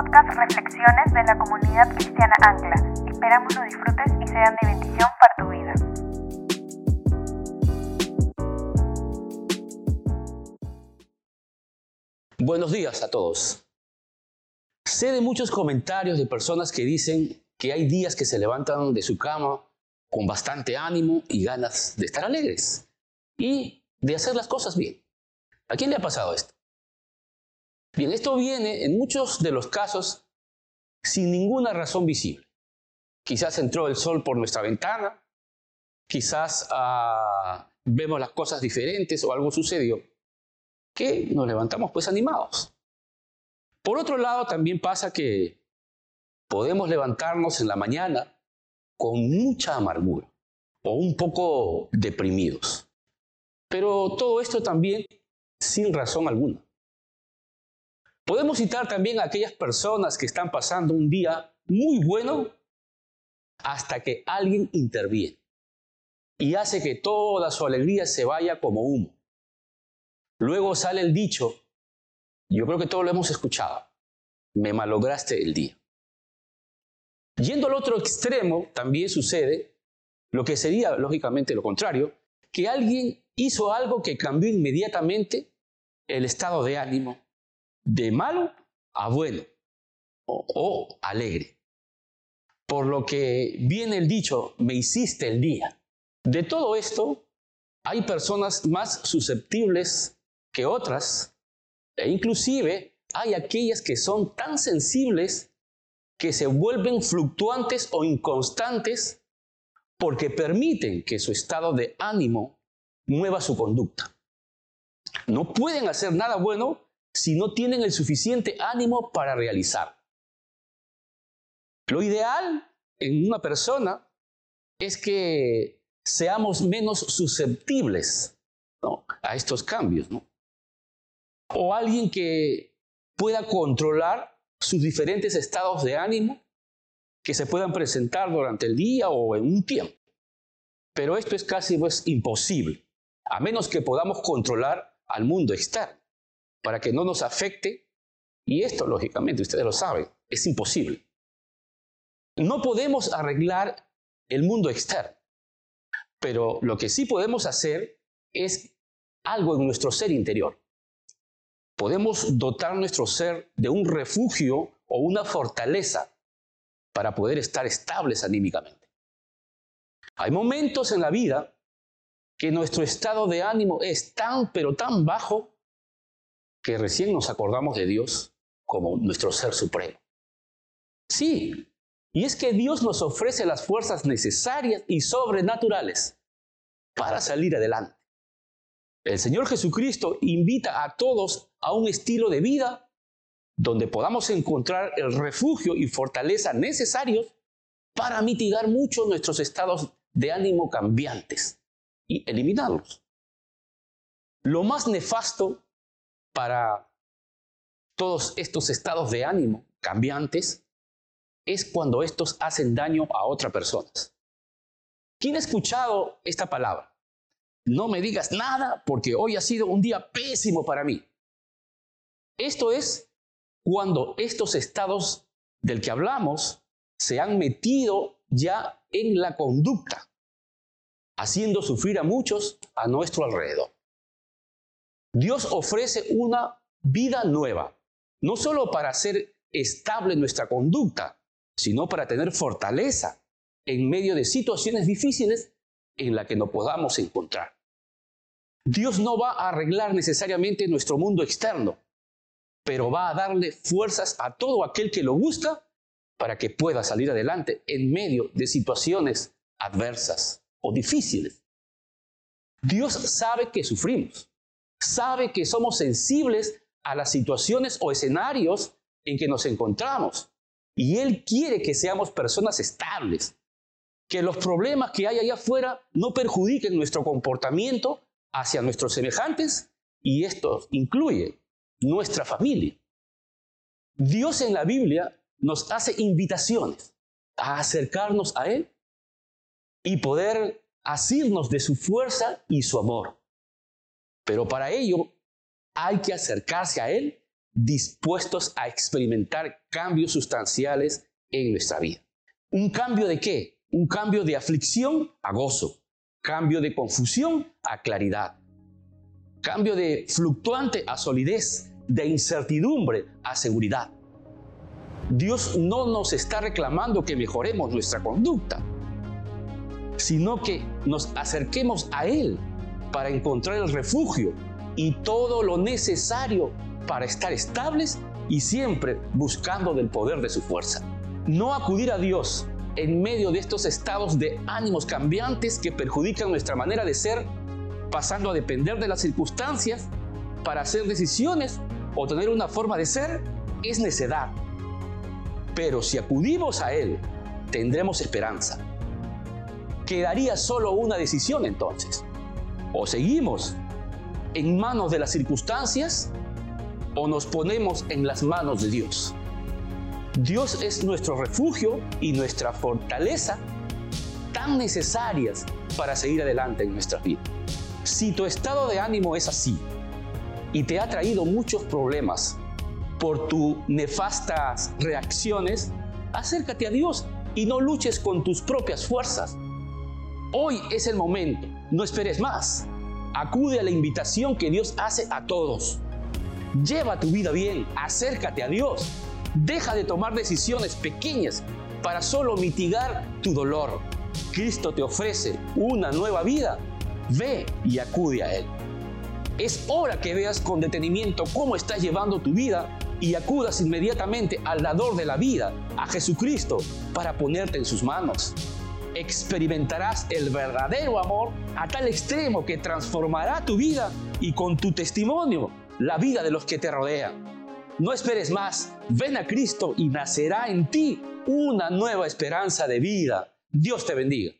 podcast Reflexiones de la comunidad cristiana Ancla. Esperamos lo disfrutes y sean de bendición para tu vida. Buenos días a todos. Sé de muchos comentarios de personas que dicen que hay días que se levantan de su cama con bastante ánimo y ganas de estar alegres y de hacer las cosas bien. ¿A quién le ha pasado esto? Bien, esto viene en muchos de los casos sin ninguna razón visible. Quizás entró el sol por nuestra ventana, quizás ah, vemos las cosas diferentes o algo sucedió, que nos levantamos pues animados. Por otro lado, también pasa que podemos levantarnos en la mañana con mucha amargura o un poco deprimidos. Pero todo esto también sin razón alguna. Podemos citar también a aquellas personas que están pasando un día muy bueno hasta que alguien interviene y hace que toda su alegría se vaya como humo. Luego sale el dicho, yo creo que todos lo hemos escuchado, me malograste el día. Yendo al otro extremo, también sucede lo que sería lógicamente lo contrario, que alguien hizo algo que cambió inmediatamente el estado de ánimo de malo a bueno o, alegre. Por lo que viene el dicho, me hiciste el día. De todo esto, hay personas más susceptibles que otras, e inclusive hay aquellas que son tan sensibles que se vuelven fluctuantes o inconstantes porque permiten que su estado de ánimo mueva su conducta. No pueden hacer nada bueno si no tienen el suficiente ánimo para realizar. Lo ideal en una persona es que seamos menos susceptibles a estos cambios. O alguien que pueda controlar sus diferentes estados de ánimo que se puedan presentar durante el día o en un tiempo. Pero esto es casi pues, imposible, a menos que podamos controlar al mundo externo para que no nos afecte. Y esto, lógicamente, ustedes lo saben, es imposible. No podemos arreglar el mundo externo, pero lo que sí podemos hacer es algo en nuestro ser interior. Podemos dotar nuestro ser de un refugio o una fortaleza para poder estar estables anímicamente. Hay momentos en la vida que nuestro estado de ánimo es tan, pero tan bajo que recién nos acordamos de Dios como nuestro ser supremo. Sí, y es que Dios nos ofrece las fuerzas necesarias y sobrenaturales para salir adelante. El Señor Jesucristo invita a todos a un estilo de vida donde podamos encontrar el refugio y fortaleza necesarios para mitigar mucho nuestros estados de ánimo cambiantes y eliminarlos. Lo más nefasto para todos estos estados de ánimo cambiantes es cuando estos hacen daño a otras personas. ¿Quién ha escuchado esta palabra? No me digas nada porque hoy ha sido un día pésimo para mí. Esto es cuando estos estados del que hablamos se han metido ya en la conducta, haciendo sufrir a muchos a nuestro alrededor. Dios ofrece una vida nueva, no solo para hacer estable nuestra conducta, sino para tener fortaleza en medio de situaciones difíciles en las que nos podamos encontrar. Dios no va a arreglar necesariamente nuestro mundo externo, pero va a darle fuerzas a todo aquel que lo busca para que pueda salir adelante en medio de situaciones adversas o difíciles. Dios sabe que sufrimos sabe que somos sensibles a las situaciones o escenarios en que nos encontramos. Y Él quiere que seamos personas estables, que los problemas que hay allá afuera no perjudiquen nuestro comportamiento hacia nuestros semejantes y esto incluye nuestra familia. Dios en la Biblia nos hace invitaciones a acercarnos a Él y poder asirnos de su fuerza y su amor. Pero para ello hay que acercarse a Él dispuestos a experimentar cambios sustanciales en nuestra vida. ¿Un cambio de qué? Un cambio de aflicción a gozo, cambio de confusión a claridad, cambio de fluctuante a solidez, de incertidumbre a seguridad. Dios no nos está reclamando que mejoremos nuestra conducta, sino que nos acerquemos a Él para encontrar el refugio y todo lo necesario para estar estables y siempre buscando del poder de su fuerza. No acudir a Dios en medio de estos estados de ánimos cambiantes que perjudican nuestra manera de ser, pasando a depender de las circunstancias para hacer decisiones o tener una forma de ser, es necedad. Pero si acudimos a Él, tendremos esperanza. Quedaría solo una decisión entonces. O seguimos en manos de las circunstancias o nos ponemos en las manos de Dios. Dios es nuestro refugio y nuestra fortaleza tan necesarias para seguir adelante en nuestra vida. Si tu estado de ánimo es así y te ha traído muchos problemas por tus nefastas reacciones, acércate a Dios y no luches con tus propias fuerzas. Hoy es el momento, no esperes más. Acude a la invitación que Dios hace a todos. Lleva tu vida bien, acércate a Dios. Deja de tomar decisiones pequeñas para solo mitigar tu dolor. Cristo te ofrece una nueva vida. Ve y acude a Él. Es hora que veas con detenimiento cómo estás llevando tu vida y acudas inmediatamente al dador de la vida, a Jesucristo, para ponerte en sus manos. Experimentarás el verdadero amor a tal extremo que transformará tu vida y con tu testimonio la vida de los que te rodean. No esperes más, ven a Cristo y nacerá en ti una nueva esperanza de vida. Dios te bendiga.